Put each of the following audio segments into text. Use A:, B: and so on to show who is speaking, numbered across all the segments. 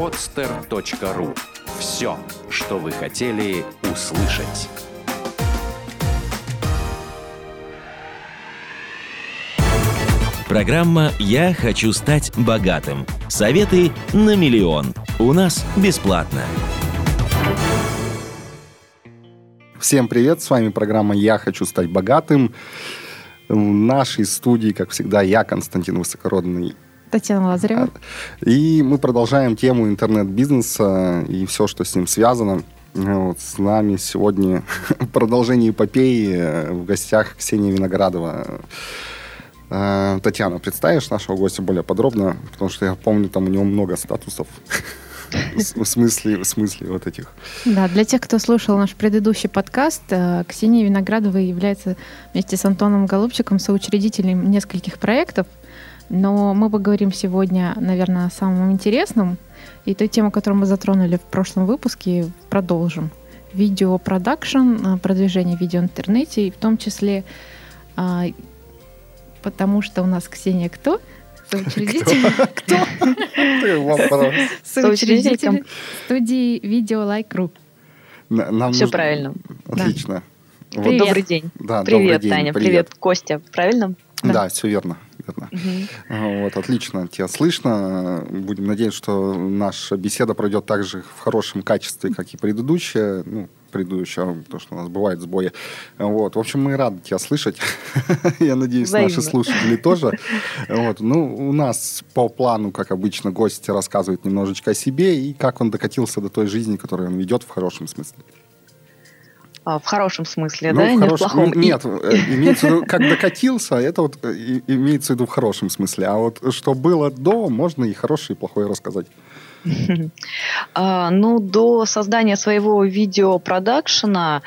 A: podster.ru. Все, что вы хотели услышать.
B: Программа «Я хочу стать богатым». Советы на миллион. У нас бесплатно.
C: Всем привет, с вами программа «Я хочу стать богатым». В нашей студии, как всегда, я, Константин Высокородный.
D: Татьяна Лазарева.
C: И мы продолжаем тему интернет-бизнеса и все, что с ним связано. Вот, с нами сегодня продолжение эпопеи в гостях Ксения Виноградова. Э, Татьяна, представишь нашего гостя более подробно? Потому что я помню, там у него много статусов. В смысле, в смысле вот этих.
D: Да, для тех, кто слушал наш предыдущий подкаст, э, Ксения Виноградова является вместе с Антоном Голубчиком соучредителем нескольких проектов, но мы поговорим сегодня, наверное, о самом интересном и той тему, которую мы затронули в прошлом выпуске, продолжим. Видеопродакшн, э, продвижение видео в интернете, и в том числе а, потому что у нас Ксения кто? Соучредитель.
C: Кто?
D: Соучредитель студии Видео Like.ru.
C: Нам
E: Все
C: нужно-
E: правильно.
C: Отлично. Вот,
D: Привет.
E: Добрый день.
C: Да,
E: привет,
C: день,
E: Таня.
C: привет.
E: Привет. Костя. Правильно?
C: Да, все верно. Верно. А, Вот, отлично, тебя слышно. Будем надеяться, что наша беседа пройдет так же в хорошем качестве, как и предыдущая. Ну, предыдущая, потому что у нас бывают сбои. Вот, в общем, мы рады тебя слышать. Я надеюсь, наши
E: Взаимно.
C: слушатели тоже. Вот, ну, у нас по плану, как обычно, гость рассказывает немножечко о себе и как он докатился до той жизни, которую он ведет в хорошем смысле.
E: А, в хорошем смысле,
C: Ну,
E: да?
C: в
E: Не в плохом.
C: ну, Нет, э, имеется в виду, как докатился, это вот э, имеется в виду в хорошем смысле. А вот что было до, можно и хорошее, и плохое рассказать.
E: А, ну, до создания своего видеопродакшена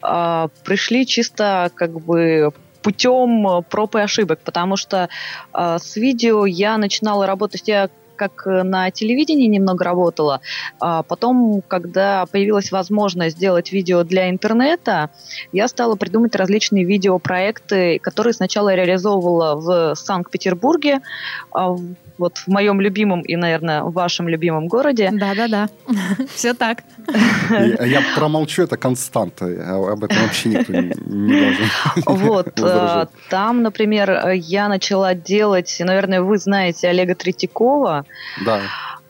E: а, пришли чисто как бы путем э, проб и ошибок, потому что а, с видео я начинала работать, я как э, на телевидении немного работала, а потом, когда появилась возможность сделать видео для интернета, я стала придумать различные видеопроекты, которые сначала реализовывала в Санкт-Петербурге, а, вот в моем любимом и, наверное, в вашем любимом городе.
D: Да-да-да, все так.
C: Я промолчу, это константа. а Об этом вообще никто не должен
E: Вот, э, там, например, э, я начала делать, наверное, вы знаете Олега Третьякова,
C: Да.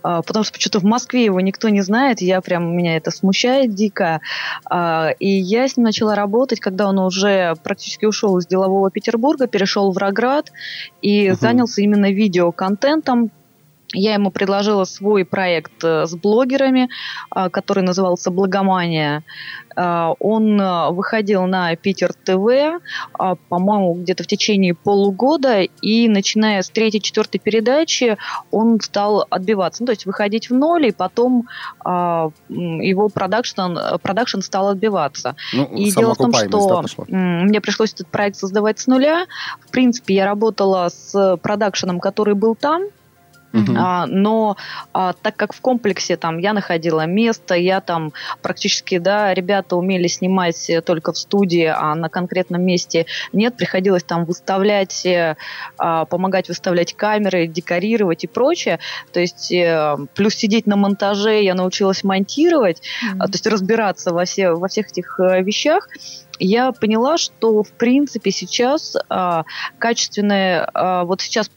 E: А, потому что почему-то в Москве его никто не знает, я прям, меня это смущает дико. А, И я с ним начала работать, когда он уже практически ушел из делового Петербурга, перешел в Роград и
C: Мгм.
E: занялся именно видеоконтентом. Я ему предложила свой проект э, с блогерами, а, который назывался «Благомания». А, Он э, выходил на Питер ТВ, а, по-моему, где-то в течение полугода, и начиная с третьей-четвертой передачи он стал отбиваться, ну, то есть выходить в ноль, и потом а, его продакшн, продакшн стал отбиваться.
C: Ну,
E: И дело в том,
C: да,
E: что м, мне пришлось этот проект создавать с нуля. В принципе, я работала с продакшеном, который был там, А, но а, так как в комплексе там я находила место, я там практически, да, ребята умели снимать э, только в студии, а на конкретном месте нет, приходилось там выставлять, э, а, помогать выставлять камеры, декорировать и прочее. То есть э, плюс сидеть на монтаже я научилась монтировать, а, то есть разбираться во, все, во всех этих э, вещах. Я поняла, что в принципе сейчас а, качественное, а, вот сейчас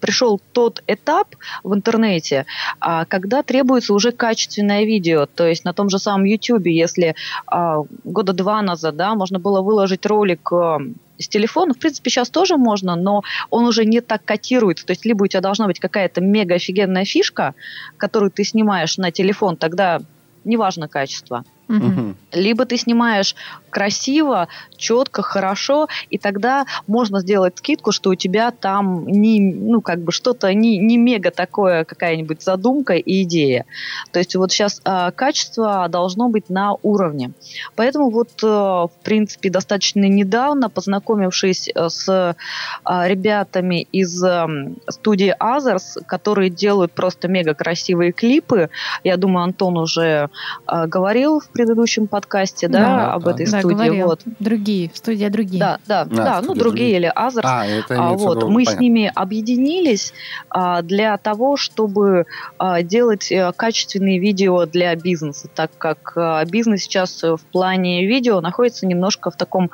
E: пришел тот этап в интернете, а, когда требуется уже качественное видео. То есть на том же самом YouTube, если а, года два назад, да, можно было выложить ролик а, с телефона, в принципе, сейчас тоже можно, но он уже не так котируется. То есть либо у тебя должна быть какая-то мега офигенная фишка, которую ты снимаешь на телефон, тогда неважно качество.
D: Мгм.
E: Либо ты снимаешь красиво, четко, хорошо, и тогда можно сделать скидку, что у тебя там не, ну, как бы что-то не, не мега такое, какая-нибудь задумка и идея. То есть вот сейчас а, качество должно быть на уровне. Поэтому вот, э, в принципе, достаточно недавно, познакомившись э, с а, ребятами из эм, студии Others, которые делают просто мега красивые клипы, я думаю, Антон уже э, говорил предыдущем подкасте, да,
D: Да,
E: об этой
D: Да,
E: студии.
D: говорил.
E: Вот.
D: Другие, студия другие.
E: Да, да,
C: А,
E: да, ну другие
C: другие.
E: или Азерс.
C: А, это
E: А, вот,
C: виду,
E: мы с
C: понятно.
E: ними объединились а, для того, чтобы а, делать а, качественные видео для бизнеса, так как а, бизнес сейчас в плане видео находится немножко в таком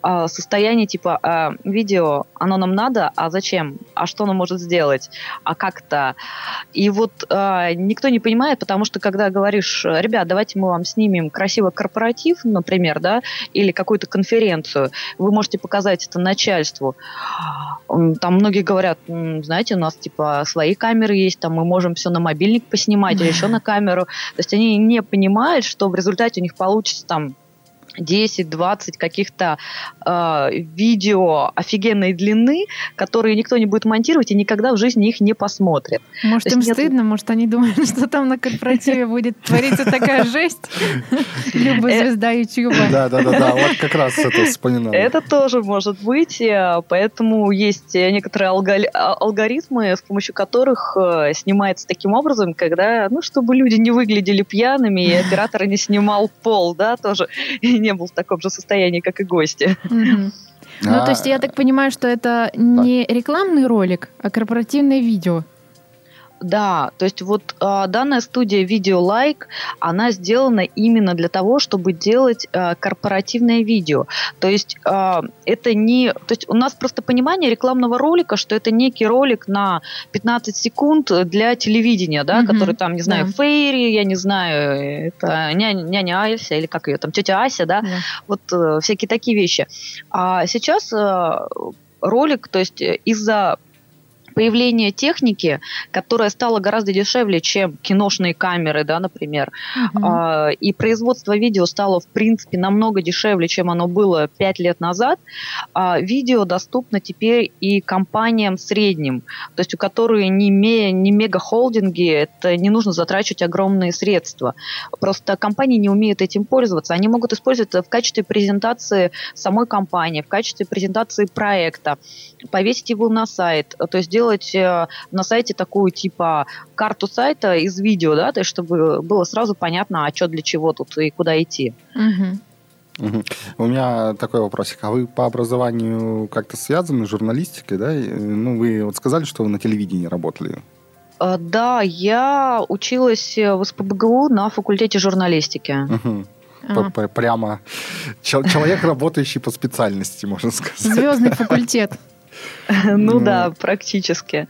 E: а, состоянии типа а, видео, оно нам надо, а зачем? А что оно может сделать? А как-то? И вот а, никто не понимает, потому что когда говоришь, ребят, давайте мы вам снимем красиво корпоратив, например, да, или какую-то конференцию, вы можете показать это начальству. Там многие говорят, «М, знаете, у нас типа свои камеры есть, там мы можем все на мобильник поснимать или еще на камеру. То есть они не понимают, что в результате у них получится там 10-20 каких-то э, видео офигенной длины, которые никто не будет монтировать и никогда в жизни их не посмотрит.
D: Может, им
E: нет-
D: стыдно, может, они думают, что там на корпоративе будет твориться такая жесть. Люба,
E: Э,
D: звезда Ютьюба.
C: Да, да, да, да, вот как раз это вспоминал.
E: Это тоже может быть, э, поэтому есть э, некоторые а- алгоритмы, с помощью которых снимается таким образом, когда, ну, чтобы люди не выглядели пьяными, и оператор не снимал пол, да, тоже и не был в таком же состоянии, как и гости.
D: Ну, то есть я так понимаю, что это не рекламный ролик, а корпоративное видео.
E: Да, то есть вот а, данная студия Video Like, она сделана именно для того, чтобы делать а, корпоративное видео. То есть а, это не, то есть у нас просто понимание рекламного ролика, что это некий ролик на 15 секунд для телевидения, да,
D: Мгм,
E: который там, не знаю,
D: да.
E: Фейри, я не знаю, это няня, няня Ася или как ее там, тетя Ася, да,
D: Да.
E: вот э, всякие такие вещи. А сейчас э, ролик, то есть э, из-за появления техники, которая стала гораздо дешевле, чем киношные камеры, да, например, а, и производство видео стало, в принципе, намного дешевле, чем оно было 5 лет назад, а, видео доступно теперь и компаниям средним, то есть у которых не, ме- не мега-холдинги, это не нужно затрачивать огромные средства. Просто компании не умеют этим пользоваться. Они могут использовать это в качестве презентации самой компании, в качестве презентации проекта, повесить его на сайт, то есть сделать э, на сайте такую типа карту сайта из видео, да, то есть чтобы было сразу понятно, а что для чего тут и куда идти.
D: Мгм.
C: У меня такой вопросик. А вы по образованию как-то связаны с журналистикой, да? Ну, вы вот сказали, что вы на телевидении работали.
E: Э, Да, я училась в СПБГУ на факультете журналистики.
C: П- Прямо чел- человек, работающий по специальности, можно сказать.
D: Звездный факультет.
E: Ну
C: Ну.
E: да, практически.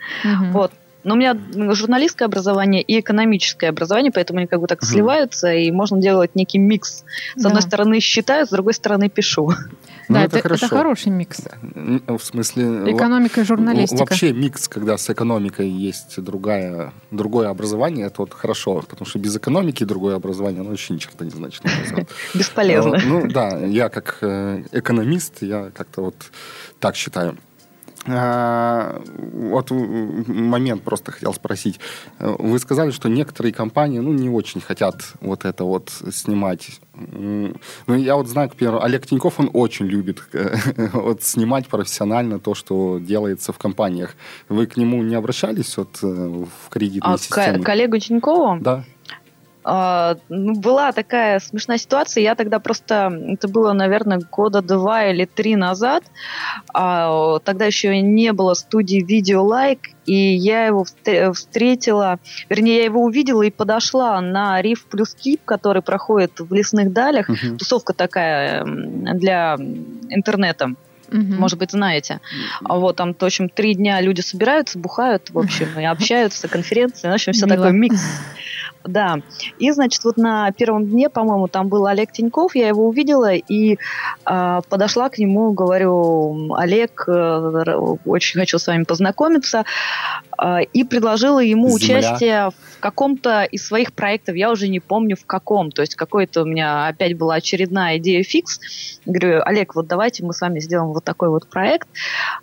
E: Вот. Но у меня журналистское образование и экономическое образование, поэтому они как бы так сливаются, и можно делать некий микс. С одной стороны считаю, с другой стороны пишу.
C: Ну,
D: Да,
C: это
D: это, это
C: хорошо.
D: хороший микс.
C: В смысле...
D: Экономика и журналистика.
C: Вообще микс, когда с экономикой есть другая, другое образование, это вот хорошо, потому что без экономики другое образование, оно вообще ни черта не значит.
E: Бесполезно.
C: Э, Ну да, я как э, экономист, я как-то вот так считаю. А, Вот момент просто хотел спросить. Э, Вы сказали, что некоторые компании ну, не очень хотят вот это вот снимать. Ну, я вот знаю, к примеру, Олег Тиньков, он очень любит э, вот снимать профессионально то, что делается в компаниях. Вы к нему не обращались вот э, в кредитные
E: А к
C: системы?
E: коллегу Тинькову
C: Да.
E: А, ну, была такая смешная ситуация. Я тогда просто, это было, наверное, года два или три назад. А, тогда еще не было студии Video Like, и я его встр- встретила, вернее, я его увидела и подошла на Риф плюс Кип, который проходит в лесных далях.
C: Мгм.
E: Тусовка такая для интернета.
D: Мгм.
E: Может быть, знаете. А вот там, в общем, три дня люди собираются, бухают, в общем, и общаются, конференции, в общем, все
D: Мило.
E: такой микс. Да. И, значит, вот на первом дне, по-моему, там был Олег Тиньков, я его увидела и а, подошла к нему, говорю, Олег, э, очень хочу с вами познакомиться, а, и предложила ему
C: Земля.
E: участие в каком-то из своих проектов, я уже не помню в каком, то есть какой-то у меня опять была очередная идея фикс. Говорю, Олег, вот давайте мы с вами сделаем вот такой вот проект.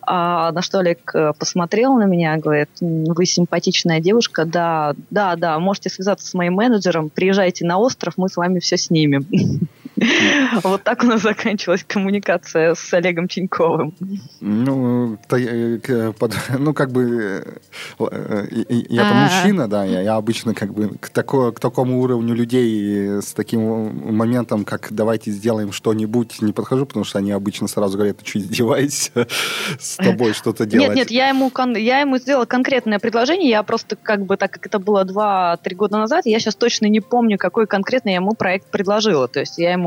E: А, на что Олег э, посмотрел на меня, говорит, «М, вы симпатичная девушка, да, да, да, можете связаться с моим менеджером, приезжайте на остров, мы с вами все снимем. Вот так у нас заканчивалась коммуникация с Олегом Тиньковым.
C: Ну, ну как бы, э, я-то а. мужчина, да, я обычно как бы к такому уровню людей с таким моментом, как давайте сделаем что-нибудь, не подхожу, потому что они обычно сразу говорят, ты что, издеваешься с тобой что-то делать?
E: Нет, нет, я ему, я ему сделала конкретное предложение, я просто как бы, так как это было 2-3 года назад, я сейчас точно не помню, какой конкретно я ему проект предложила. То есть я ему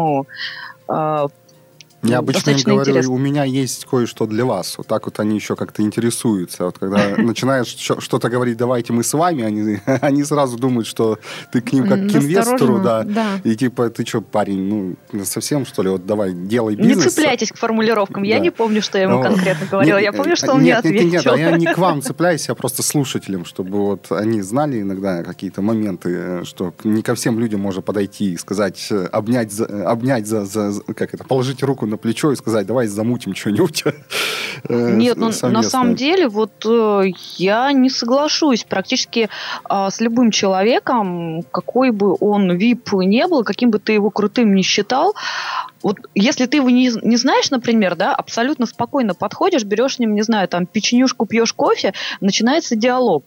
E: э,
C: я обычно им говорю, интересно. у меня есть кое-что для вас. Вот так вот они еще как-то интересуются. Вот когда начинаешь что-то говорить, давайте мы с вами, они, они сразу думают, что ты к ним как к инвестору, да. да. И типа, ты что, парень, ну, совсем, что ли, вот давай, делай бизнес.
E: Не цепляйтесь к формулировкам. Я да. не помню, что я ему конкретно говорила. Нет, я помню, что он
C: нет,
E: мне ответил.
C: Нет, нет, нет, я не к вам цепляюсь, я просто слушателям, чтобы вот они знали иногда какие-то моменты, что не ко всем людям можно подойти и сказать, обнять, обнять за, за, как это, положить руку на плечо и сказать, давай замутим что-нибудь.
E: Э, Нет, ну, на самом деле, вот э, я не соглашусь практически а, с любым человеком, какой бы он вип не был, каким бы ты его крутым не считал, вот если ты его не, не знаешь, например, да, абсолютно спокойно подходишь, берешь с ним, не знаю, там, печенюшку, пьешь кофе, начинается диалог.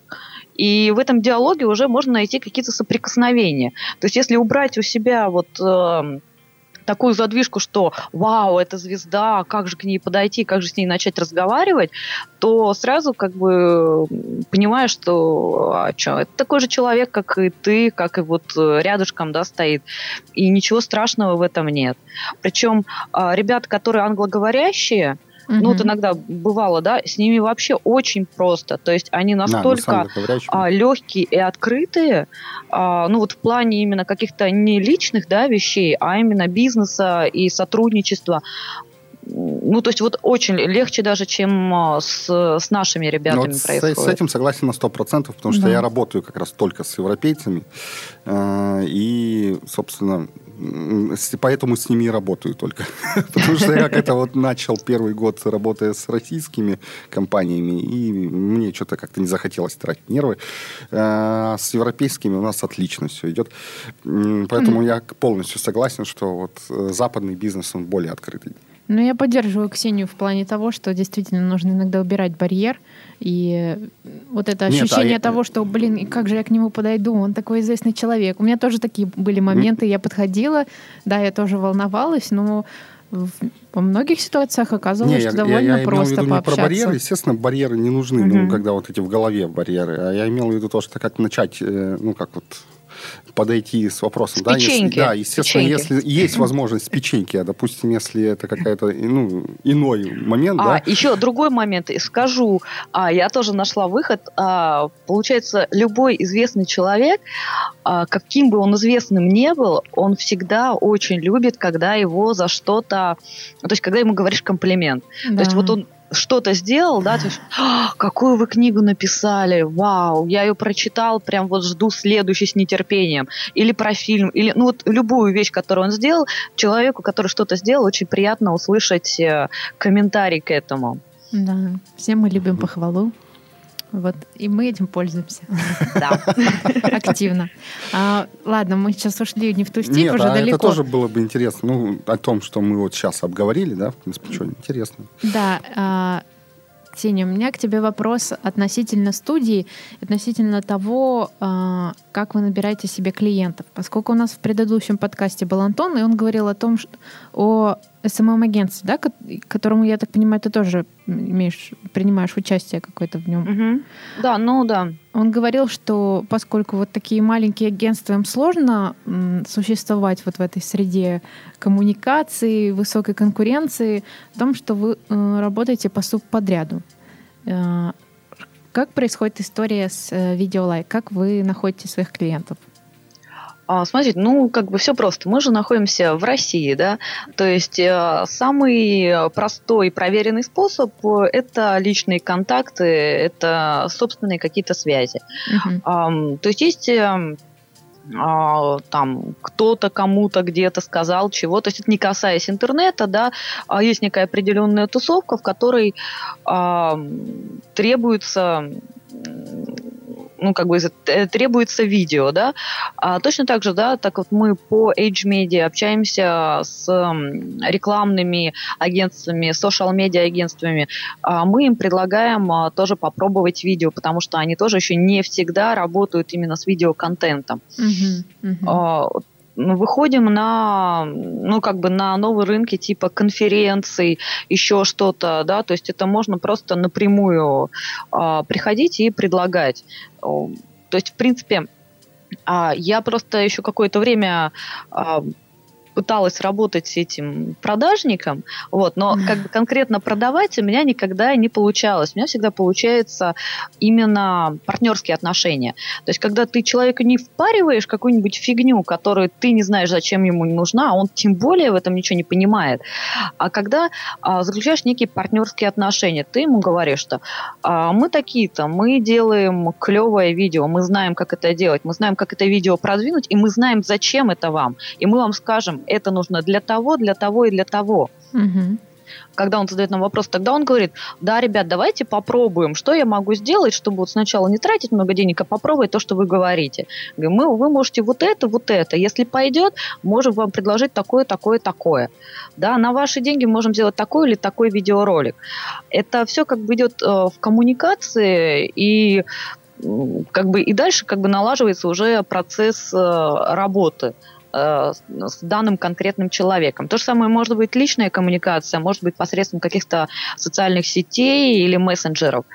E: И в этом диалоге уже можно найти какие-то соприкосновения. То есть если убрать у себя вот э, такую задвижку, что вау, это звезда, как же к ней подойти, как же с ней начать разговаривать, то сразу как бы понимаешь, что а что, это такой же человек, как и ты, как и вот рядышком, да, стоит. И ничего страшного в этом нет. Причем а, ребята, которые англоговорящие, Угу. Ну, вот иногда бывало, да, с ними вообще очень просто. То есть они настолько да, а, легкие и открытые, а, ну, вот в плане именно каких-то не личных, да, вещей, а именно бизнеса и сотрудничества ну, то есть вот очень легче даже, чем а, с, с нашими ребятами ну, вот происходит.
C: С, с этим согласен на 100%, потому что да. я работаю как раз только с европейцами. Э, и, собственно, поэтому с ними и работаю только. Потому что я как-то вот начал первый год, работая с российскими компаниями, и мне что-то как-то не захотелось тратить нервы. А с европейскими у нас отлично все идет. Поэтому я полностью согласен, что вот э, западный бизнес, он более открытый.
D: Ну, я поддерживаю Ксению в плане того, что действительно нужно иногда убирать барьер. И вот это ощущение Нет, а того, что, блин, как же я к нему подойду, он такой известный человек. У меня тоже такие были моменты, я подходила, да, я тоже волновалась, но во многих ситуациях оказалось, не, что я, довольно я, я просто имел в виду пообщаться.
C: не про барьеры. Естественно, барьеры не нужны, угу. ну, когда вот эти в голове барьеры. А я имел в виду то, что как начать, э, ну, как вот подойти с вопросом. С
E: да,
C: если, да, естественно, печеньки. если есть возможность печеньки, а, допустим, если это какая-то ну, иной момент. А,
E: да. еще другой момент, скажу, а, я тоже нашла выход. А, получается, любой известный человек, а, каким бы он известным не был, он всегда очень любит, когда его за что-то, то есть когда ему говоришь комплимент. Да. То есть вот он что-то сделал, да, то есть, «А, какую вы книгу написали, вау, я ее прочитал, прям вот жду следующий с нетерпением. Или про фильм, или, ну вот любую вещь, которую он сделал, человеку, который что-то сделал, очень приятно услышать э, комментарий к этому.
D: Да, все мы любим похвалу. Вот, и мы этим пользуемся. Да. Активно. А, ладно, мы сейчас ушли не в ту степь, Нет, уже а далеко.
C: это тоже было бы интересно. Ну, о том, что мы вот сейчас обговорили, да, в принципе, что интересно.
D: Да, а, Ксения, у меня к тебе вопрос относительно студии, относительно того, а, как вы набираете себе клиентов. Поскольку у нас в предыдущем подкасте был Антон, и он говорил о том, что о СММ-агентстве, да, которому, я так понимаю, ты тоже имеешь, принимаешь участие какое-то в нем.
E: Угу. Да, ну да.
D: Он говорил, что поскольку вот такие маленькие агентства, им сложно существовать вот в этой среде коммуникации, высокой конкуренции, в том, что вы э, работаете по субподряду. Э, как происходит история с э, видеолайк? Как вы находите своих клиентов?
E: А, смотрите, ну, как бы все просто. Мы же находимся в России, да, то есть э, самый простой и проверенный способ – это личные контакты, это собственные какие-то связи. Uh-huh. То есть есть э, а, там кто-то кому-то где-то сказал чего, то есть это не касаясь интернета, да, а есть некая определенная тусовка, в которой а, требуется ну, как бы требуется видео, да. А точно так же, да, так вот мы по Age Media общаемся с рекламными агентствами, social-медиа агентствами, а мы им предлагаем а, тоже попробовать видео, потому что они тоже еще не всегда работают именно с видеоконтентом. Uh-huh, uh-huh выходим на, ну, как бы на новые рынки типа конференций, еще что-то, да, то есть это можно просто напрямую э, приходить и предлагать. То есть, в принципе, э, я просто еще какое-то время э, пыталась работать с этим продажником, вот, но как бы конкретно продавать у меня никогда не получалось. У меня всегда получается именно партнерские отношения. То есть, когда ты человеку не впариваешь какую-нибудь фигню, которую ты не знаешь, зачем ему нужна, а он тем более в этом ничего не понимает. А когда а, заключаешь некие партнерские отношения, ты ему говоришь, что а, мы такие-то, мы делаем клевое видео, мы знаем, как это делать, мы знаем, как это видео продвинуть, и мы знаем, зачем это вам. И мы вам скажем, это нужно для того, для того и для того. Угу. Когда он задает нам вопрос, тогда он говорит, да, ребят, давайте попробуем, что я могу сделать, чтобы вот сначала не тратить много денег, а попробовать то, что вы говорите. Мы, вы можете вот это, вот это. Если пойдет, можем вам предложить такое, такое, такое. Да, на ваши деньги можем сделать такой или такой видеоролик. Это все как бы идет э, в коммуникации и как бы и дальше как бы налаживается уже процесс э, работы. Э, с данным конкретным человеком. То же самое может быть личная коммуникация, может быть посредством каких-то социальных сетей или мессенджеров.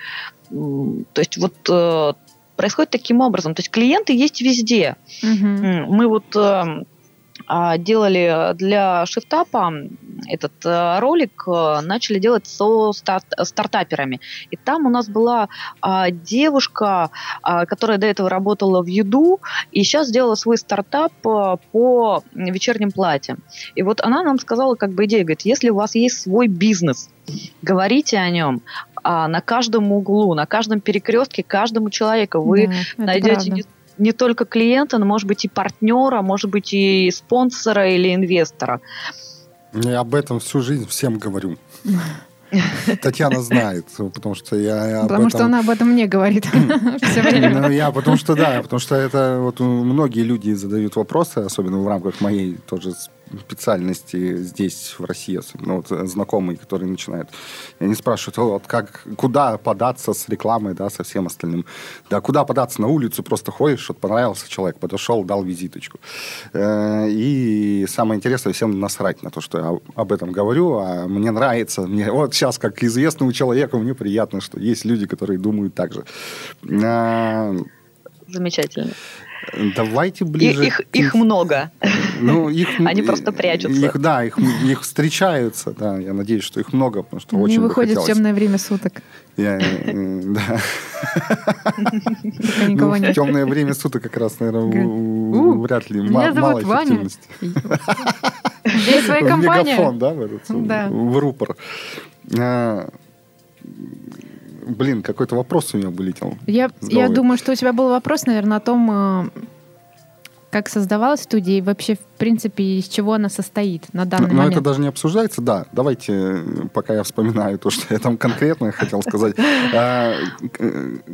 E: То есть вот э, происходит таким образом. То есть клиенты есть везде. Угу. Мы вот э, а, делали для шифтапа этот э, ролик, э, начали делать со старт, стартаперами. И там у нас была а, девушка, а, которая до этого работала в Юду, и сейчас сделала свой стартап э, по вечерним платьям. И вот она нам сказала как бы идею, говорит, если у вас есть свой бизнес, говорите о нем, а на каждом углу, на каждом перекрестке, каждому человеку вы да, найдете не не только клиента, но, может быть, и партнера, может быть, и спонсора или инвестора.
C: Я об этом всю жизнь всем говорю. Татьяна знает, потому что я, я
D: Потому этом... что она об этом мне говорит все
C: время. Ну, я, потому что да, потому что это вот многие люди задают вопросы, особенно в рамках моей тоже специальности здесь, в России, особенно вот э, знакомые, которые начинают. И они спрашивают, вот как, куда податься с рекламой, да, со всем остальным. Да, куда податься на улицу, просто ходишь, вот понравился человек, подошел, дал визиточку. Э, и самое интересное, всем насрать на то, что я об этом говорю, а мне нравится, мне вот сейчас, как известному человеку, мне приятно, что есть люди, которые думают так же.
E: Э, Замечательно.
C: Давайте ближе.
E: И, их, их много.
C: Ну, их,
E: Они просто прячутся.
C: Их, да, их, их встречаются. Да, я надеюсь, что их много, потому что
D: Не
C: очень
D: выходит в темное время суток.
C: Я, да. Ну, в темное время суток как раз, наверное, вряд ли. Мало эффективности.
D: Здесь своя компания.
C: Мегафон, да, в, этот, в рупор. Блин, какой-то вопрос у меня вылетел.
D: Я, я думаю, что у тебя был вопрос, наверное, о том, э, как создавалась студия и вообще, в принципе, из чего она состоит на данный
C: но,
D: момент.
C: Но это даже не обсуждается, да. Давайте, пока я вспоминаю то, что я там конкретно хотел сказать. А,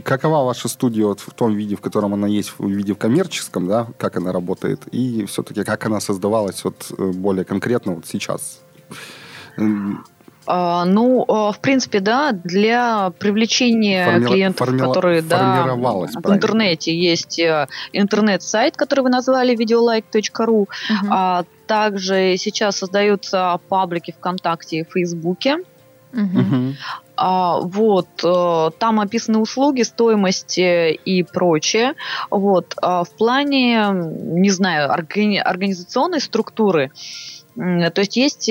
C: какова ваша студия вот в том виде, в котором она есть, в виде в коммерческом, да, как она работает, и все-таки как она создавалась вот э, более конкретно вот сейчас?
E: А, ну, а, в принципе, да, для привлечения Форми... клиентов, Форми... которые да, в интернете есть э, интернет-сайт, который вы назвали videolike.ru. Угу. А также сейчас создаются паблики ВКонтакте и Фейсбуке. Угу. А, вот, э, там описаны услуги, стоимость и прочее. Вот, а в плане, не знаю, органи- организационной структуры, то есть есть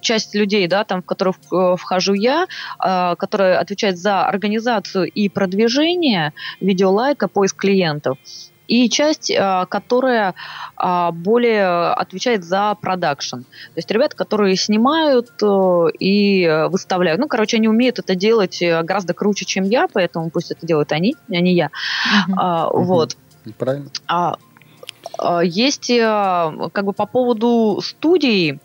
E: часть людей, да, там, в которых э, вхожу я, а, которая отвечает за организацию и продвижение видеолайка, поиск клиентов и часть, а, которая а, более отвечает за продакшн. То есть ребята, которые снимают э, и выставляют. Ну, короче, они умеют это делать э, гораздо круче, чем я, поэтому пусть это делают они, а не я. А, uh-huh. Вот.
C: Правильно.
E: А, А, есть э, как бы по поводу студий, э,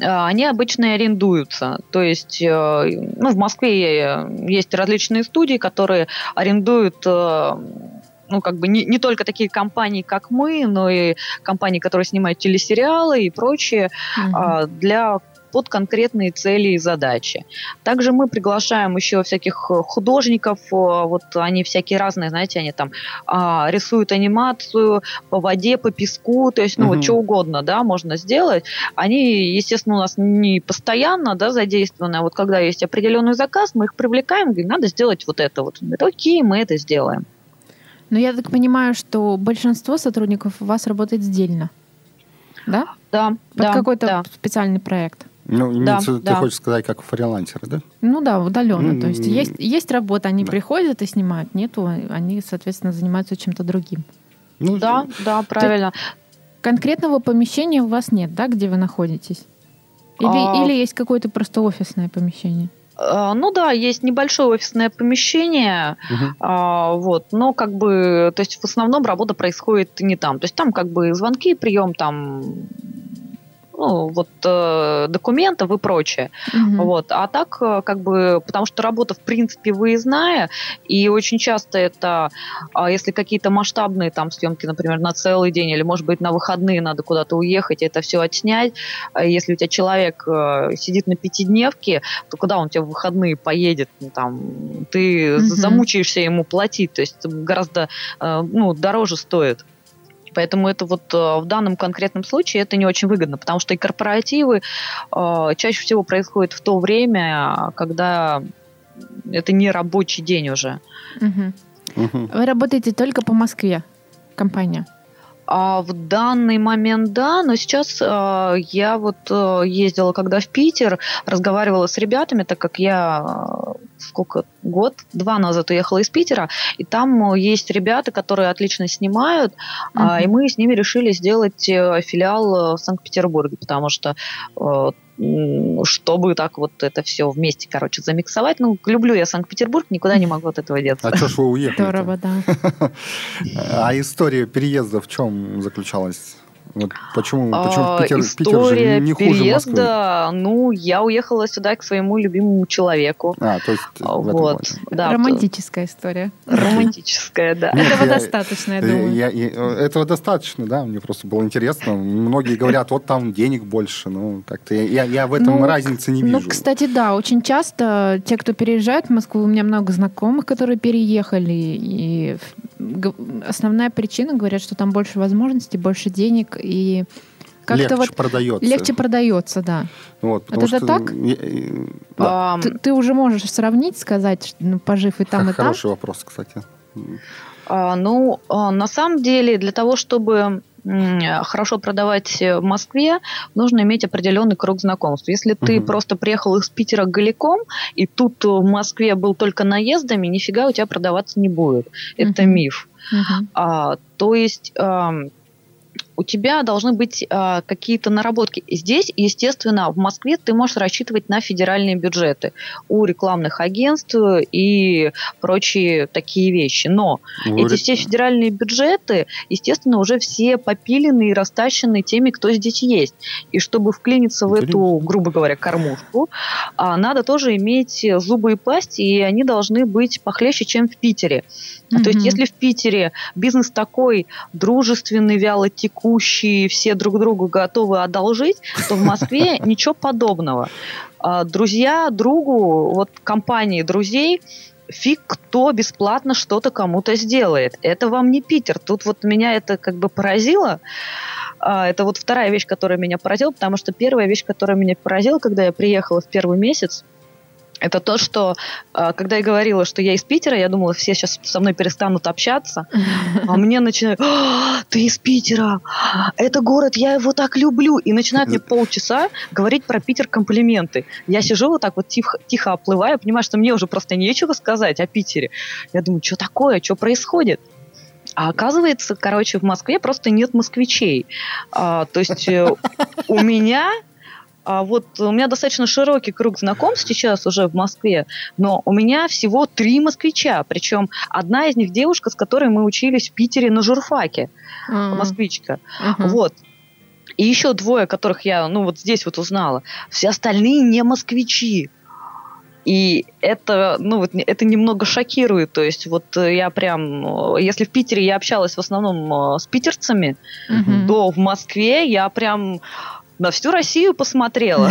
E: они обычно арендуются. То есть, э, ну, в Москве есть различные студии, которые арендуют ну, как бы не, не только такие компании, как мы, но и компании, которые снимают телесериалы и прочее, угу. для под конкретные цели и задачи. Также мы приглашаем еще всяких э, художников, э, вот они всякие разные, знаете, они там а, рисуют анимацию по воде, по песку, то есть, ну, угу. вот что угодно, да, можно сделать. Они, естественно, у нас не постоянно, да, задействованы, а вот когда есть определенный заказ, мы их привлекаем, говорим, надо сделать вот это вот. Говорят, окей, мы это сделаем.
D: Но я так понимаю, что большинство сотрудников у вас работает сдельно, да?
E: Да.
D: Под
E: да,
D: какой-то
E: да.
D: специальный проект.
C: Ну, да, ты да. хочешь сказать, как фрилансеры, да?
D: Ну да, удаленно. Mm-hmm. То есть есть, есть работа, они да. приходят и снимают, нету, они, соответственно, занимаются чем-то другим.
E: Ну, да, да, правильно. То
D: конкретного помещения у вас нет, да, где вы находитесь? Или, а... или есть какое-то просто офисное помещение?
E: А, ну да, есть небольшое офисное помещение, угу. а, вот, но как бы, то есть в основном работа происходит не там, то есть там как бы звонки, прием там ну, вот э, документов и прочее. Угу. Вот. А так, э, как бы, потому что работа, в принципе, выездная, и очень часто это, э, если какие-то масштабные там съемки, например, на целый день, или, может быть, на выходные надо куда-то уехать, это все отснять. А если у тебя человек э, сидит на пятидневке, то куда он тебе в выходные поедет? Ну, там, ты угу. замучаешься ему платить, то есть гораздо э, ну, дороже стоит. Поэтому это вот э, в данном конкретном случае это не очень выгодно, потому что и корпоративы э, чаще всего происходят в то время, когда это не рабочий день уже.
D: Угу. Угу. Вы работаете только по Москве, компания?
E: А в данный момент да, но сейчас э, я вот э, ездила когда в Питер, разговаривала с ребятами, так как я э, сколько год, два назад уехала из Питера, и там есть ребята, которые отлично снимают, mm-hmm. э, и мы с ними решили сделать э, филиал в Санкт-Петербурге, потому что э, чтобы так вот это все вместе, короче, замиксовать. Ну, люблю я Санкт-Петербург, никуда не могу от этого деться.
C: А что ж вы уехали?
D: Здорово, да.
C: А история переезда в чем заключалась? Вот почему, почему
E: а, Питер, Питер же не хуже переезда, Москвы? ну, я уехала сюда к своему любимому человеку.
C: А, то есть
E: вот,
D: да, Романтическая история.
E: Романтическая, да.
D: Нет, этого я, достаточно, я думаю. Я,
C: я, этого достаточно, да, мне просто было интересно. Многие говорят, вот там денег больше, ну, как-то я, я в этом ну, разницы не ну,
D: вижу. Ну, кстати, да, очень часто те, кто переезжает в Москву, у меня много знакомых, которые переехали, и основная причина, говорят, что там больше возможностей, больше денег, и
C: как-то легче вот продается.
D: Легче продается, да.
C: Вот, потому
D: это
C: что...
D: так? Да. Ты, ты уже можешь сравнить, сказать, ну, пожив и там, и
C: там? Хороший вопрос, кстати.
E: А, ну, а, на самом деле, для того, чтобы хорошо продавать в Москве, нужно иметь определенный круг знакомств. Если ты угу. просто приехал из Питера голиком, и тут в Москве был только наездами, нифига у тебя продаваться не будет. Это угу. миф. Угу. А, то есть... А, у тебя должны быть э, какие-то наработки. Здесь, естественно, в Москве ты можешь рассчитывать на федеральные бюджеты у рекламных агентств и прочие такие вещи. Но Вы... эти все федеральные бюджеты, естественно, уже все попилены и растащены теми, кто здесь есть. И чтобы вклиниться в эту, грубо говоря, кормушку, э, надо тоже иметь зубы и пасть, и они должны быть похлеще, чем в Питере. Mm-hmm. То есть, если в Питере бизнес такой дружественный, вяло текущий, все друг другу готовы одолжить, то в Москве ничего подобного. А, друзья другу, вот компании друзей, фиг кто бесплатно что-то кому-то сделает. Это вам не Питер. Тут вот меня это как бы поразило. А, это вот вторая вещь, которая меня поразила, потому что первая вещь, которая меня поразила, когда я приехала в первый месяц, это то, что а, когда я говорила, что я из Питера, я думала, все сейчас со мной перестанут общаться, а мне начинают, «А, ты из Питера, это город, я его так люблю, и начинают мне полчаса говорить про Питер комплименты. Я сижу вот так вот тихо, тихо оплываю, понимаю, что мне уже просто нечего сказать о Питере. Я думаю, что такое, что происходит? А оказывается, короче, в Москве просто нет москвичей. А, то есть э, у меня а вот у меня достаточно широкий круг знакомств сейчас уже в Москве, но у меня всего три москвича, причем одна из них девушка, с которой мы учились в Питере на журфаке,
D: А,
E: москвичка.
D: ага.
E: Вот. И еще двое, которых я, ну, вот здесь вот узнала. Все остальные не москвичи. И это, ну, вот, это немного шокирует. То есть вот э, я прям, э, если в Питере я общалась в основном э, с питерцами,
D: Мгм.
E: то в Москве я прям на всю Россию посмотрела.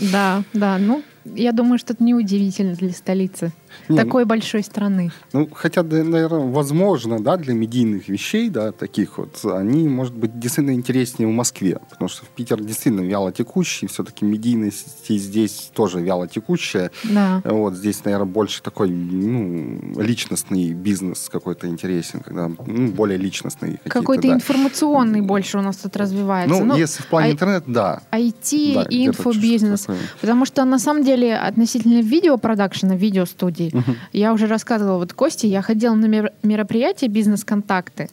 D: Да, да. Ну, я думаю, что это неудивительно для столицы.
C: Не,
D: Такой большой страны.
C: Ну, хотя, наверное, возможно, да, для медийных вещей, да, таких вот, они, может быть, действительно интереснее в Москве, потому что в Питер действительно вяло текущий, все-таки медийность здесь тоже вяло текущая.
D: Да.
C: Вот здесь, наверное, больше такой, ну, личностный бизнес какой-то интересен, когда, ну, более личностный
D: Какой-то
C: да.
D: информационный больше у нас тут развивается.
C: Ну, если в плане
D: а-
C: интернета, да.
D: IT
C: Да,
D: и инфобизнес. Потому что на самом деле относительно видеопродакшена, видеостудий, я уже рассказывала вот Косте, я ходила на мер- мероприятие «Бизнес-контакты»,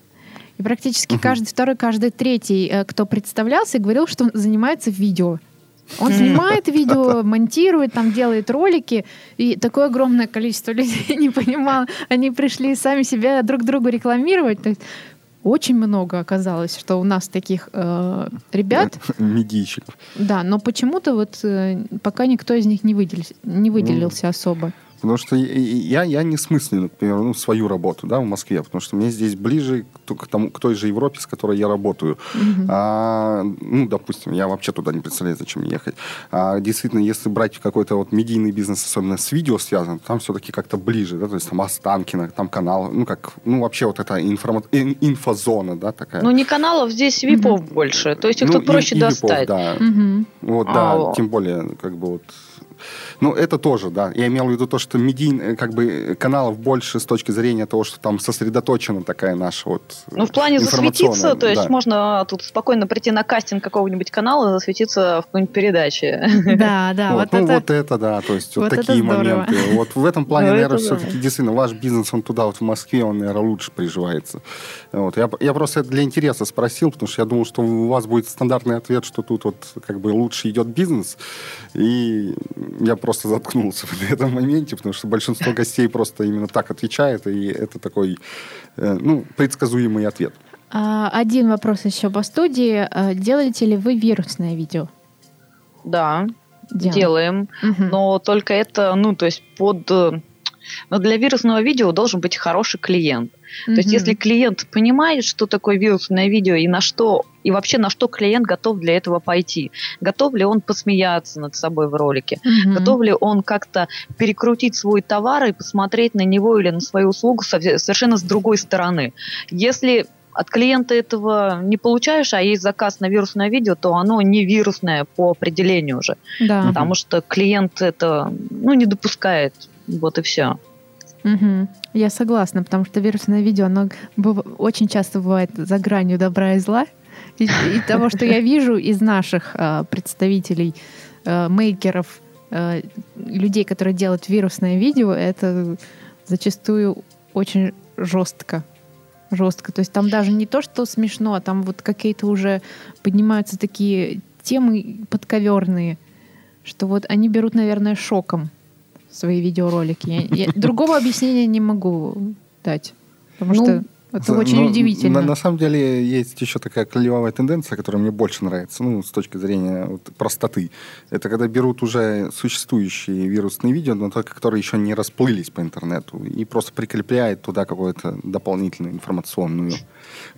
D: и практически каждый второй, каждый третий, э, кто представлялся, говорил, что он занимается видео. Он снимает видео, монтирует, там делает ролики, и такое огромное количество людей не понимало. Они пришли сами себя друг другу рекламировать. То есть очень много оказалось, что у нас таких э, ребят,
C: Медийщиков.
D: да, но почему-то вот э, пока никто из них не выделился, не выделился особо.
C: Потому что я, я не смыслю, например, ну, свою работу да, в Москве, потому что мне здесь ближе к, тому, к той же Европе, с которой я работаю. А, ну, допустим, я вообще туда не представляю, зачем ехать. А, действительно, если брать какой-то вот медийный бизнес, особенно с видео связан, там все-таки как-то ближе, да, то есть там Останкино, там канал, ну, как, ну, вообще вот эта информа- ин- инфозона, да, такая.
E: Ну, не каналов, здесь випов больше. То есть их
C: Ну,
E: тут
C: и-
E: проще
C: и випов,
E: достать.
C: да.
D: Мгм.
C: Вот, да,
E: А,
C: тем более, как бы вот... Ну, это тоже, да. Я имел в виду то, что медийных, как бы, каналов больше с точки зрения того, что там сосредоточена такая наша вот
E: Ну, в плане засветиться, то есть
C: да.
E: можно тут спокойно прийти на кастинг какого-нибудь канала и засветиться в какой-нибудь передаче.
D: Да, да,
C: вот,
D: вот,
C: ну,
D: это...
C: вот это, да, то есть вот,
D: вот
C: такие моменты. Вот в этом плане,
E: Ну,
C: наверное,
E: это да.
C: все-таки действительно ваш бизнес, он туда, вот в Москве, он, наверное, лучше приживается. Вот. Я, я просто это для интереса спросил, потому что я думал, что у вас будет стандартный ответ, что тут вот как бы лучше идет бизнес, и я просто заткнулся в этом моменте, потому что большинство гостей просто именно так отвечает, и это такой, э, ну, предсказуемый ответ.
D: А, Один вопрос еще по студии. А, Делаете ли вы вирусное видео?
E: Да,
D: Диана?
E: делаем.
D: Мгм.
E: Но только это, ну, то есть под... э, Но для вирусного видео должен быть хороший клиент. То есть, если клиент понимает, что такое вирусное видео и на что, и вообще на что клиент готов для этого пойти, готов ли он посмеяться над собой в ролике,
D: Мгм.
E: готов ли он как-то перекрутить свой товар и посмотреть на него или на свою услугу сове- совершенно с другой стороны. Если от клиента этого не получаешь, а есть заказ на вирусное видео, то оно не вирусное по определению уже,
D: Да.
E: потому что клиент это ну, не допускает. Вот и все.
D: Мгм. Я согласна, потому что вирусное видео, оно очень часто бывает за гранью добра и зла. И, и того, что я вижу из наших а, представителей, а, мейкеров, а, людей, которые делают вирусное видео, это зачастую очень жестко. Жестко. То есть там даже не то, что смешно, а там вот какие-то уже поднимаются такие темы подковерные, что вот они берут, наверное, шоком свои видеоролики. Я- я другого объяснения не могу дать. Потому
E: Ну,
D: что это
C: За-
D: очень
C: но
D: удивительно.
C: На, на самом деле есть еще такая клевая тенденция, которая мне больше нравится, ну, с точки зрения вот, простоты. Это когда берут уже существующие вирусные видео, но только которые еще не расплылись по интернету, и просто прикрепляют туда какую-то дополнительную информационную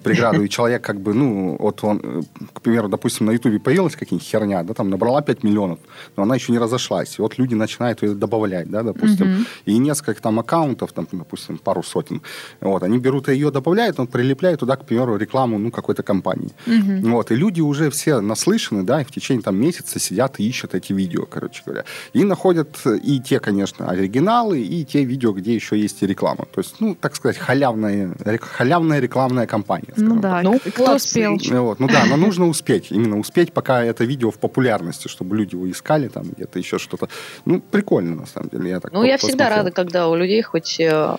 C: преграду. И человек как бы, ну, вот он, к примеру, допустим, на Ютубе появилась какая-нибудь херня, да, там набрала 5 миллионов, но она еще не разошлась. И вот люди начинают ее добавлять, да, допустим. И несколько там аккаунтов, там, допустим, пару сотен. Вот, они берут ее добавляют, он прилепляет туда, к примеру, рекламу, ну, какой-то компании. Вот, и люди уже все наслышаны, да, и в течение там месяца сидят и ищут эти видео, короче говоря. И находят и те, конечно, оригиналы, и те видео, где еще есть и реклама. То есть, ну, так сказать, халявная, халявная рекламная кампания.
D: Ну
C: скажем
D: да,
E: Ну,
D: кто
E: молодцы.
D: успел.
C: Вот, ну да, но нужно успеть, именно успеть, пока это видео в популярности, чтобы люди его искали, там где-то еще что-то. Ну, прикольно, на самом деле, я так
E: Ну,
C: по-
E: я всегда
C: посмотрел.
E: рада, когда у людей хоть э,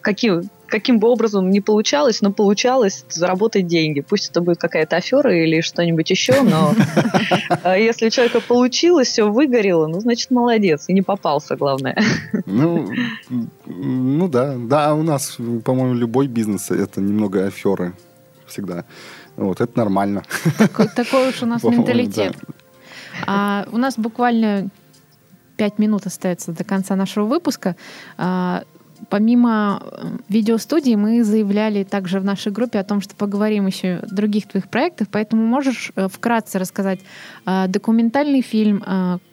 E: каким, каким бы образом не получалось, но получалось заработать деньги. Пусть это будет какая-то афера или что-нибудь еще, но э, если у человека получилось, все выгорело, ну, значит, молодец. И не попался, главное.
C: Ну, ну да. Да, у нас, по-моему, любой бизнес это немного аферы всегда. Вот, это нормально.
D: Такой, такой уж у нас менталитет. Да. А, у нас буквально пять минут остается до конца нашего выпуска. А, помимо э, видеостудии мы заявляли также в нашей группе о том, что поговорим еще о других твоих проектах, поэтому можешь э, вкратце рассказать э, документальный фильм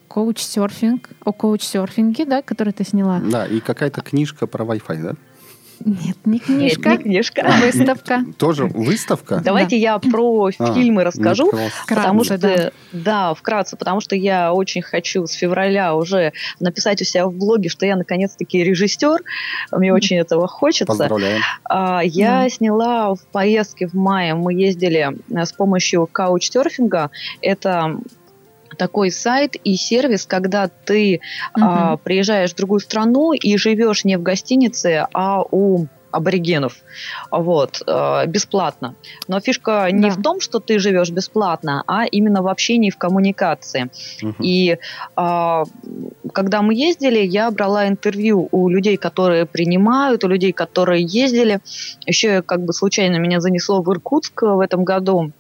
D: коуч-серфинг, о коуч-серфинге, да, который ты сняла.
C: Да, и какая-то книжка про Wi-Fi, да?
D: Нет, не книжка.
E: Нет, не книжка.
D: А выставка.
C: Тоже выставка?
E: Давайте я про а, фильмы расскажу. Потому что, да, вкратце, потому что я очень хочу с февраля уже написать у себя в блоге, что я наконец-таки режиссер. Мне очень этого хочется.
C: Поздравляю.
E: А, я сняла в поездке в мае, мы ездили э, с помощью каучсерфинга. Это такой сайт и сервис, когда ты угу. а, приезжаешь в другую страну и живешь не в гостинице, а у аборигенов, вот, э, бесплатно. Но фишка не да. в том, что ты живешь бесплатно, а именно в общении, в коммуникации. Угу. И э, когда мы ездили, я брала интервью у людей, которые принимают, у людей, которые ездили. Еще как бы случайно меня занесло в Иркутск в этом году.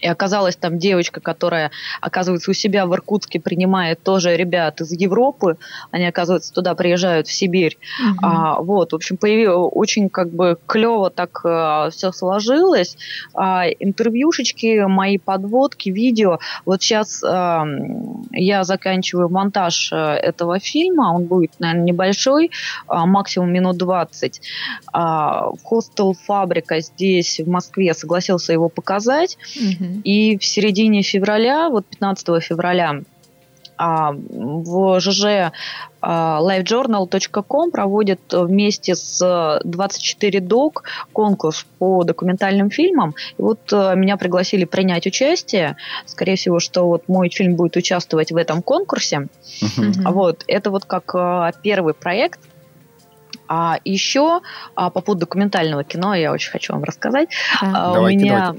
E: И оказалась там девочка, которая, оказывается, у себя в Иркутске принимает тоже ребят из Европы. Они, оказывается, туда приезжают, в Сибирь. Угу. А, вот, в общем, появилось очень как бы клево так а, все сложилось. А, интервьюшечки, мои подводки, видео. Вот сейчас а, я заканчиваю монтаж а, этого фильма. Он будет, наверное, небольшой, а, максимум минут 20. А, Хостел Фабрика здесь, в Москве, согласился его показать. Угу. И в середине февраля, вот 15 февраля, а, в ЖЖ а, livejournal.com проводит вместе с 24 док конкурс по документальным фильмам. И вот э, меня пригласили принять участие. Скорее всего, что вот мой фильм будет участвовать в этом конкурсе. Uh-huh. Вот это вот как э, первый проект. А еще а, по поводу документального кино я очень хочу вам рассказать.
C: Uh-huh. У меня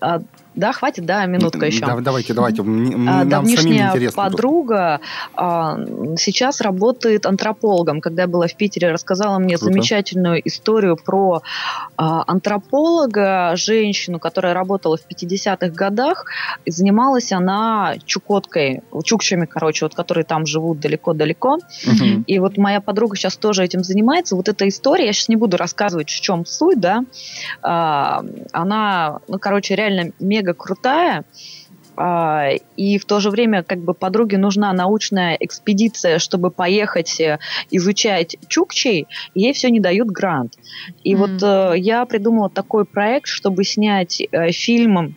E: давайте да, хватит, да, минутка еще.
C: Да, давайте, давайте. Нам Давнишняя самим
E: подруга а, сейчас работает антропологом. Когда я была в Питере, рассказала мне Круто. замечательную историю про а, антрополога, женщину, которая работала в 50-х годах. И занималась она чукоткой, чукчами, короче, вот которые там живут далеко-далеко. Угу. И вот моя подруга сейчас тоже этим занимается. Вот эта история, я сейчас не буду рассказывать, в чем суть, да, а, она, ну, короче, реально мега мега крутая, а, и в то же время как бы подруге нужна научная экспедиция, чтобы поехать э, изучать чукчей, ей все не дают грант. И mm вот э, я придумала такой проект, чтобы снять э, фильм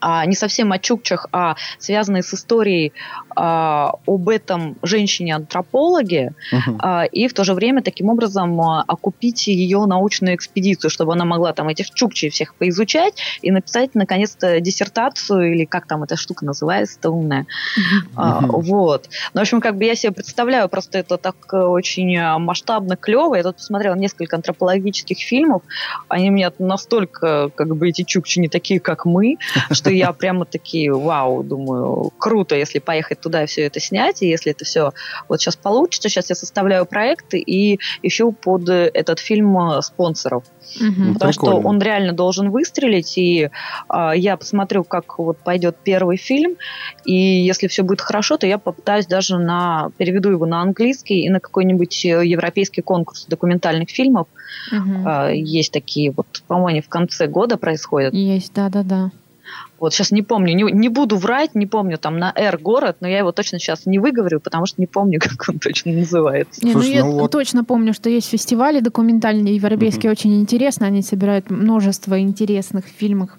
E: а, не совсем о чукчах, а связанные с историей а, об этом женщине-антропологе, uh-huh. а, и в то же время таким образом а, окупить ее научную экспедицию, чтобы она могла там этих чукчей всех поизучать и написать наконец-то диссертацию, или как там эта штука называется-то умная. Uh-huh. А, вот. Ну, в общем, как бы я себе представляю, просто это так э, очень э, масштабно, клево. Я тут посмотрела несколько антропологических фильмов, они меня настолько, как бы, эти чукчи не такие, как мы, что я прямо такие, вау, думаю, круто, если поехать туда и все это снять, и если это все вот сейчас получится, сейчас я составляю проекты и ищу под этот фильм э, спонсоров. Угу. Потому Прикольно. что он реально должен выстрелить, и э, я посмотрю, как вот пойдет первый фильм, и если все будет хорошо, то я попытаюсь даже на переведу его на английский и на какой-нибудь э, европейский конкурс документальных фильмов. Угу. Э, есть такие вот, по-моему, в конце года происходят.
D: Есть, да-да-да.
E: Вот сейчас не помню, не, не буду врать, не помню там на R город, но я его точно сейчас не выговорю, потому что не помню, как он точно называется.
D: Не, ну Слушай, ну, я ну вот... точно помню, что есть фестивали документальные европейские, угу. очень интересно, они собирают множество интересных фильмов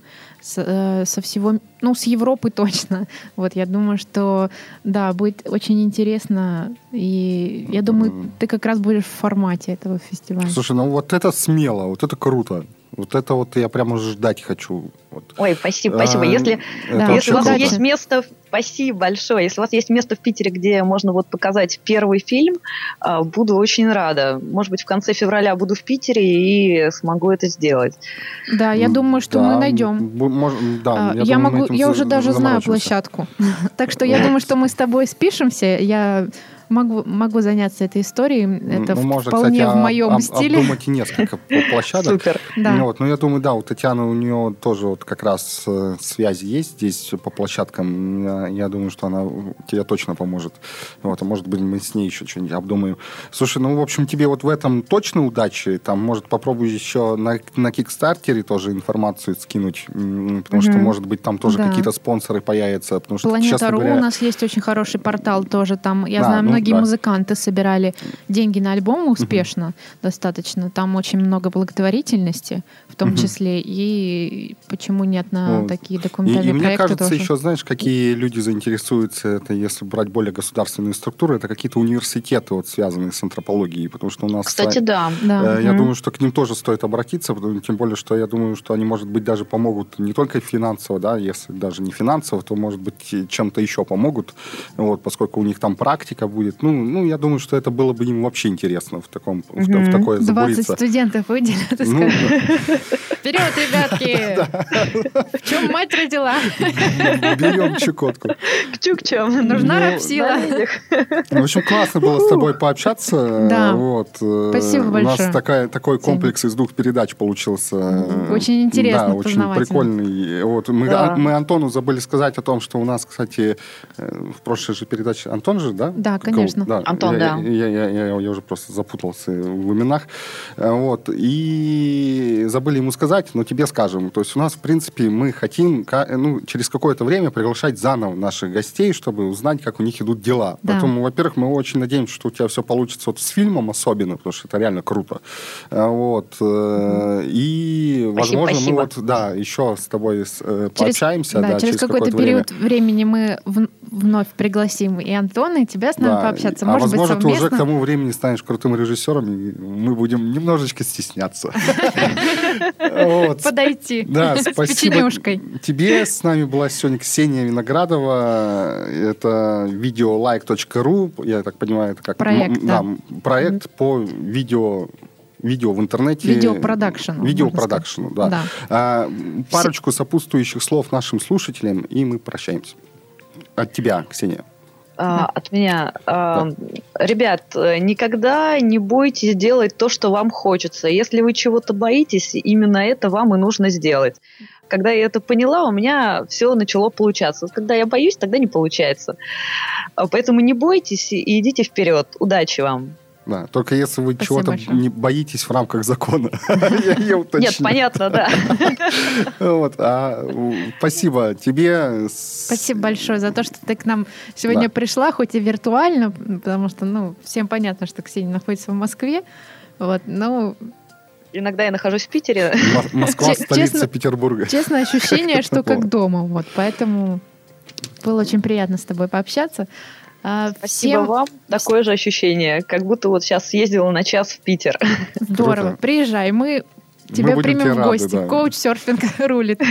D: с, э, со всего, ну, с Европы точно. Вот, я думаю, что, да, будет очень интересно, и я думаю, ты как раз будешь в формате этого фестиваля.
C: Слушай, ну вот это смело, вот это круто. Вот это вот я прямо ждать хочу. Вот.
E: Ой, спасибо, спасибо. А, если, да, если у вас круто. есть место, Спасибо большое. Если у вас есть место в Питере, где можно вот показать первый фильм, а, буду очень рада. Может быть, в конце февраля буду в Питере и смогу это сделать.
D: Да, я думаю, что
C: Да,
D: мы найдем.
C: мож- да,
D: А,
C: я
D: Я,
C: думаю,
D: могу, я уже даже знаю площадку. Так что я думаю, что мы с тобой спишемся. Я могу, могу заняться этой историей. Это
C: Ну, можно,
D: вполне
C: кстати,
D: в моем
C: об-
D: стиле.
C: обдумать и несколько площадок.
E: Супер.
D: Да.
C: Ну, вот, но я думаю, да, у Татьяны у нее тоже вот как раз э, связи есть здесь по площадкам. Я, я думаю, что она тебе точно поможет. Вот, а может быть, мы с ней еще что-нибудь обдумаем. Слушай, ну, в общем, тебе вот в этом точно удачи. Там, может, попробуй еще на, на Кикстартере тоже информацию скинуть, потому что,
D: Мгм.
C: может быть, там тоже
D: Да.
C: какие-то спонсоры появятся. Потому что,
D: Планета
C: честно
D: Ру
C: говоря,
D: у нас есть очень хороший портал тоже. Там, я
C: Да,
D: знаю,
C: ну
D: многие
C: да.
D: музыканты собирали деньги на альбом успешно достаточно. Там очень много благотворительности в том
C: Мгм.
D: числе. И почему нет на
C: Вот.
D: такие
C: И,
D: документальные
C: и мне
D: проекты
C: кажется,
D: тоже?
C: еще, знаешь, какие люди заинтересуются, это если брать более государственные структуры, это какие-то университеты, вот, связанные с антропологией, потому что у нас...
E: Кстати, да.
D: Да.
C: Э, Я
D: Мгм.
C: думаю, что к ним тоже стоит обратиться, потому- тем более, что я думаю, что они, может быть, даже помогут не только финансово, да, если даже не финансово, то, может быть, и чем-то еще помогут, вот, поскольку у них там практика будет. Ну, ну, я думаю, что это было бы им вообще интересно в, таком, в, в
E: Мгм.
C: такое
D: 20
C: забуриться.
D: студентов выделят и
C: Ну,
D: скажут, Вперед, ребятки! В чем мать родила?
C: берем Чукотку.
E: К чукчам.
D: Нужна
C: Ну,
D: рабсила.
C: В общем, классно было с тобой пообщаться.
D: Да.
C: Вот. э,
D: Спасибо
C: У
D: большое.
C: нас такая, такой комплекс из двух передач получился.
D: Очень интересно,
C: Да, очень прикольный. Вот. Мы,
E: Да.
C: мы Антону забыли сказать о том, что у нас, кстати, э, в прошлой же передаче... Антон же, да?
D: Да, конечно.
C: Да.
E: Антон,
C: я,
E: да.
C: Я, я- я- я уже просто запутался в именах. Э, Вот. И забыли ему сказать, но тебе скажем. То есть у нас, в принципе, мы хотим ка- ну, через какое-то время приглашать заново наших гостей, чтобы узнать, как у них идут дела.
D: Да.
C: Поэтому, во-первых, мы очень надеемся, что у тебя все получится вот с фильмом особенно, потому что это реально круто. Э, Вот. э, И,
E: Спасибо,
C: возможно,
E: спасибо.
C: мы вот, да, еще с тобой э,
D: Через-
C: пообщаемся.
D: да,
C: да,
D: через какой-то
C: время.
D: период времени мы вновь пригласим и Антона, и тебя с нами
C: Да,
D: пообщаться.
C: а
D: Может быть,
C: возможно, ты уже к тому времени станешь крутым режиссером, и мы будем немножечко стесняться.
D: Подойти
C: Да,
D: с печенюшкой.
C: тебе. С нами была сегодня Ксения Виноградова. Это видеолайк.ру. Я так понимаю, это как
D: Проект, да.
C: проект по видео видео в интернете.
D: Видеопродакшену,
C: Видеопродакшену, да.
D: Да.
C: А, парочку сопутствующих слов нашим слушателям, и мы прощаемся. От тебя, Ксения.
E: А, от меня. А, Ребят, э, никогда не бойтесь делать то, что вам хочется. Если вы чего-то боитесь, именно это вам и нужно сделать. Когда я это поняла, у меня все начало получаться. Вот Когда я боюсь, тогда не получается. А, Поэтому не бойтесь и идите вперед. Удачи вам.
C: Да, только если вы чего-то не боитесь в рамках закона. Я- я уточню.
E: Нет, понятно, да.
C: Вот, а, Спасибо тебе.
D: Спасибо большое за то, что ты к нам сегодня пришла, хоть и виртуально, потому что, ну, всем понятно, что Ксения находится в Москве. Вот, ну,
E: Иногда я нахожусь в Питере.
C: Мо- Москва, столица
D: честно-
C: Петербурга.
D: честно, ощущение, что как дома. Вот, поэтому было очень приятно с тобой пообщаться. А,
E: Спасибо
D: Всем
E: вам. Такое же ощущение, как будто вот сейчас съездила на час в Питер.
D: здорово.
C: Круто.
D: Приезжай, мы
C: Мы
D: тебя
C: будем
D: примем в
C: рады,
D: гости.
C: да.
D: Коуч-серфинг рулит.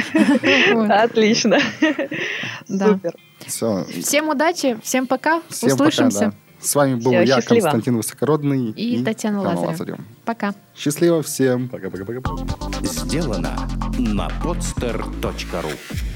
D: Вот.
E: Отлично. Супер.
C: Все.
D: Всем удачи, всем пока,
C: Всем
D: услышимся.
C: пока, да. С вами был я,
E: счастливо.
C: Константин Высокородный.
D: И Татьяна Лазарева. Пока.
C: Счастливо всем. Пока-пока-пока.
A: Сделано на podster.ru